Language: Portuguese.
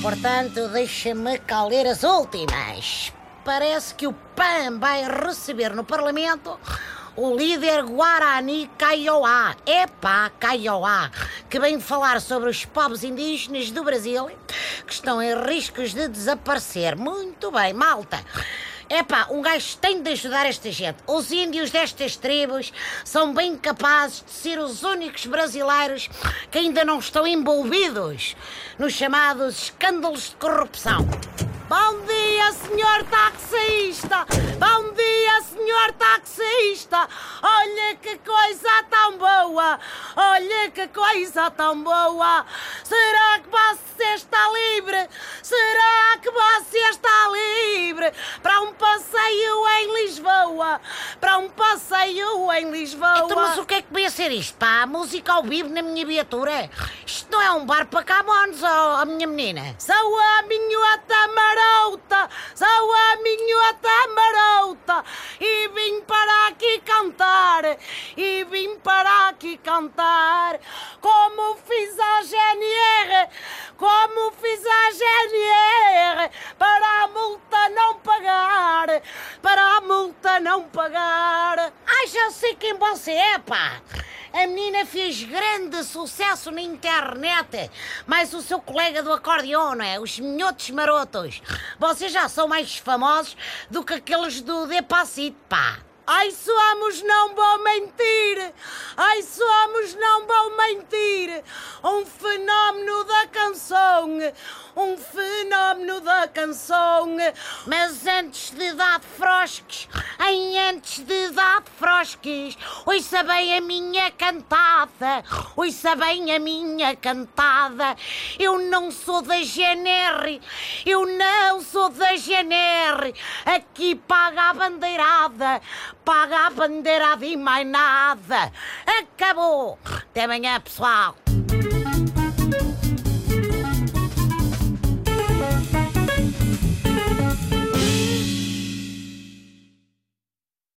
portanto, deixa-me cá ler as últimas. Parece que o PAN vai receber no Parlamento o líder Guarani Kaiowá. Epá, Kaiowá, que vem falar sobre os povos indígenas do Brasil que estão em riscos de desaparecer. Muito bem, malta. Epá, um gajo tem de ajudar esta gente. Os índios destas tribos são bem capazes de ser os únicos brasileiros que ainda não estão envolvidos nos chamados escândalos de corrupção. Bom dia, senhor taxista! Bom dia, senhor taxista! Olha que coisa tão boa! Olha que coisa tão boa! Será que para um passeio em Lisboa? Para um passeio em Lisboa? Então, mas o que é que vai ser isto, pá? Música ao vivo na minha viatura? Isto não é um bar para camões, oh, a minha menina? Sou a minhota marota, sou a minhota marota e vim para aqui cantar, e vim para aqui cantar, como fiz não pagar. Ai, já sei quem você é, pá! A menina fez grande sucesso na internet, mas o seu colega do acordeão, não é? Os minhotos marotos. Vocês já são mais famosos do que aqueles do Depacito, pá. Ai, somos, não vou mentir! Ai, somos, não vou mentir! Um fenómeno da canção! Um fenómeno da canção! Mas antes de dar frosques, em antes de dar frosques, ouça bem a minha cantada! Ouça bem a minha cantada! Eu não sou da GNR! Eu não sou da GNR! Aqui paga a bandeirada! paga a bandeira e mais nada. Acabou. Até amanhã, pessoal.